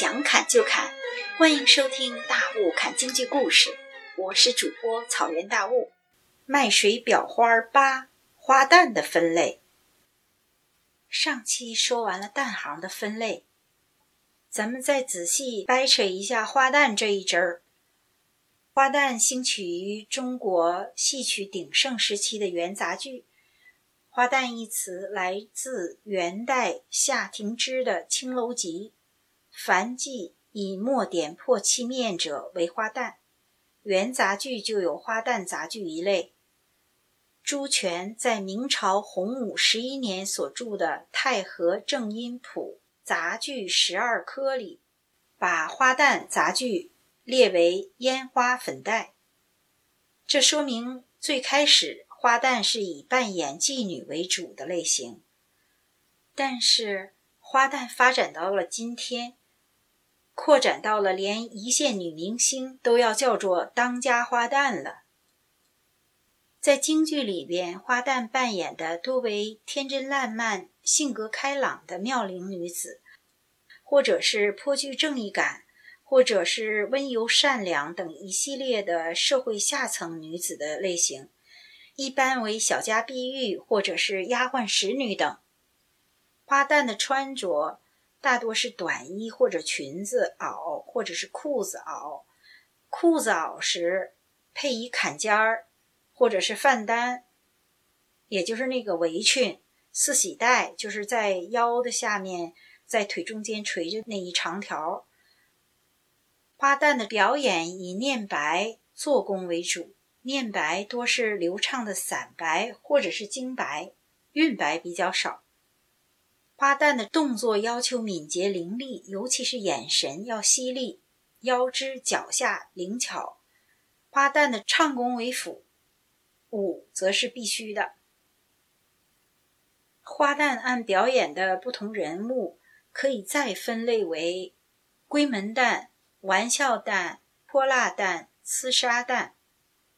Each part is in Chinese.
想砍就砍，欢迎收听《大雾砍经济故事》，我是主播草原大雾。麦水裱花八花旦的分类。上期说完了旦行的分类，咱们再仔细掰扯一下花旦这一支儿。花旦兴起于中国戏曲鼎盛时期的元杂剧。花旦一词来自元代夏廷之的《青楼集》，凡记以墨点破漆面者为花旦。元杂剧就有花旦杂剧一类。朱全在明朝洪武十一年所著的《太和正音谱杂剧十二科》里，把花旦杂剧列为烟花粉黛。这说明最开始花旦是以扮演妓女为主的类型。但是花旦发展到了今天，扩展到了连一线女明星都要叫做当家花旦了。在京剧里边，花旦扮演的多为天真烂漫、性格开朗的妙龄女子，或者是颇具正义感，或者是温柔善良等一系列的社会下层女子的类型，一般为小家碧玉或者是丫鬟使女等。花旦的穿着大多是短衣或者裙子袄，或者是裤子袄，裤子袄时配以坎肩儿。或者是范单，也就是那个围裙，四喜带，就是在腰的下面，在腿中间垂着那一长条。花旦的表演以念白做工为主，念白多是流畅的散白或者是精白，韵白比较少。花旦的动作要求敏捷伶俐，尤其是眼神要犀利，腰肢脚下灵巧。花旦的唱功为辅。舞则是必须的。花旦按表演的不同人物，可以再分类为闺门旦、玩笑旦、泼辣旦、厮杀旦。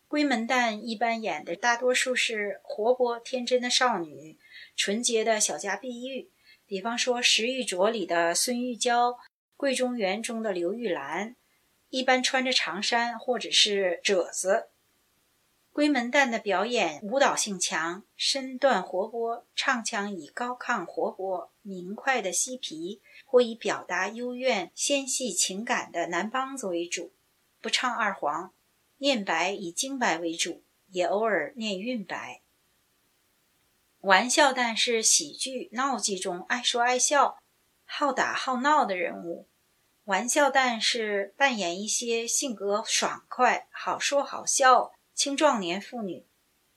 闺门旦一般演的大多数是活泼天真的少女，纯洁的小家碧玉，比方说《石玉镯》里的孙玉娇，《桂中园》中的刘玉兰，一般穿着长衫或者是褶子。闺门旦的表演舞蹈性强，身段活泼，唱腔以高亢活泼、明快的嬉皮，或以表达幽怨纤细情感的男梆子为主，不唱二黄，念白以京白为主，也偶尔念韵白。玩笑旦是喜剧闹剧中爱说爱笑、好打好闹的人物，玩笑旦是扮演一些性格爽快、好说好笑。青壮年妇女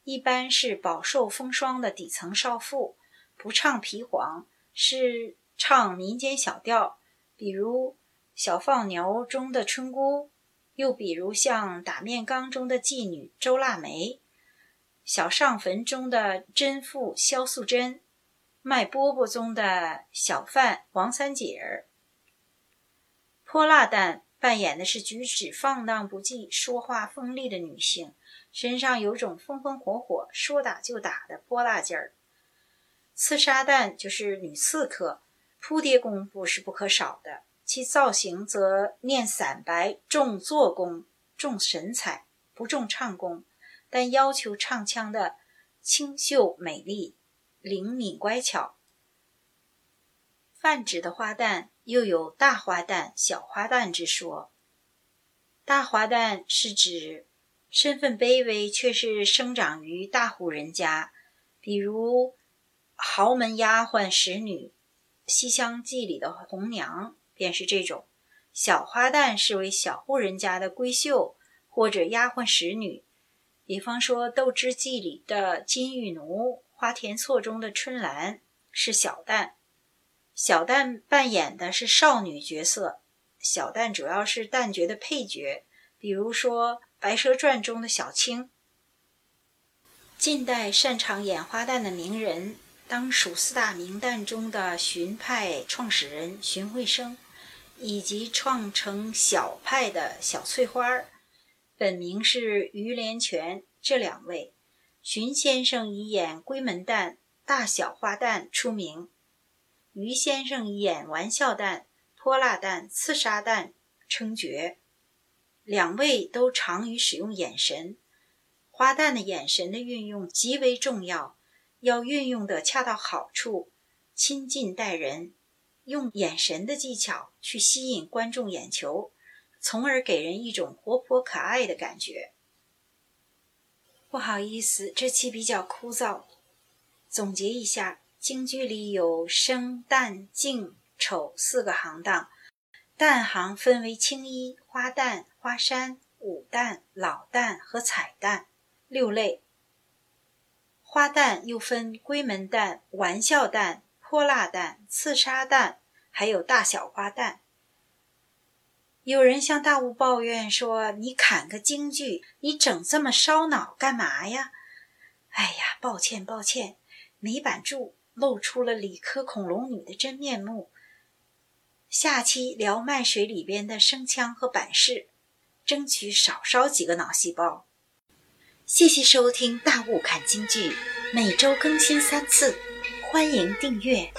一般是饱受风霜的底层少妇，不唱皮黄，是唱民间小调，比如《小放牛》中的春姑，又比如像《打面缸》中的妓女周腊梅，《小上坟》中的贞妇萧素贞，《卖饽饽》中的小贩王三姐儿。泼辣旦扮演的是举止放荡不羁、说话锋利的女性。身上有种风风火火、说打就打的泼辣劲儿。刺杀旦就是女刺客，扑蝶功夫是不可少的。其造型则念散白，重做工，重神采，不重唱功，但要求唱腔的清秀美丽、灵敏乖巧。泛指的花旦又有大花旦、小花旦之说。大花旦是指。身份卑微，却是生长于大户人家，比如豪门丫鬟使女，《西厢记》里的红娘便是这种。小花旦是为小户人家的闺秀或者丫鬟使女，比方说《斗之记》里的金玉奴，《花田错》中的春兰是小旦。小旦扮演的是少女角色，小旦主要是旦角的配角，比如说。《白蛇传》中的小青，近代擅长演花旦的名人，当属四大名旦中的荀派创始人荀慧生，以及创成小派的小翠花儿，本名是于连泉。这两位，荀先生以演闺门旦、大小花旦出名，于先生以演玩笑旦、泼辣旦、刺杀旦称绝。两位都常于使用眼神，花旦的眼神的运用极为重要，要运用的恰到好处，亲近待人，用眼神的技巧去吸引观众眼球，从而给人一种活泼可爱的感觉。不好意思，这期比较枯燥。总结一下，京剧里有生、旦、净、丑四个行当。旦行分为青衣、花旦、花衫、武旦、老旦和彩旦六类。花旦又分闺门旦、玩笑旦、泼辣旦、刺杀旦，还有大小花旦。有人向大雾抱怨说：“你砍个京剧，你整这么烧脑干嘛呀？”哎呀，抱歉抱歉，没板住，露出了理科恐龙女的真面目。下期聊卖水里边的声腔和板式，争取少烧几个脑细胞。谢谢收听《大雾看京剧》，每周更新三次，欢迎订阅。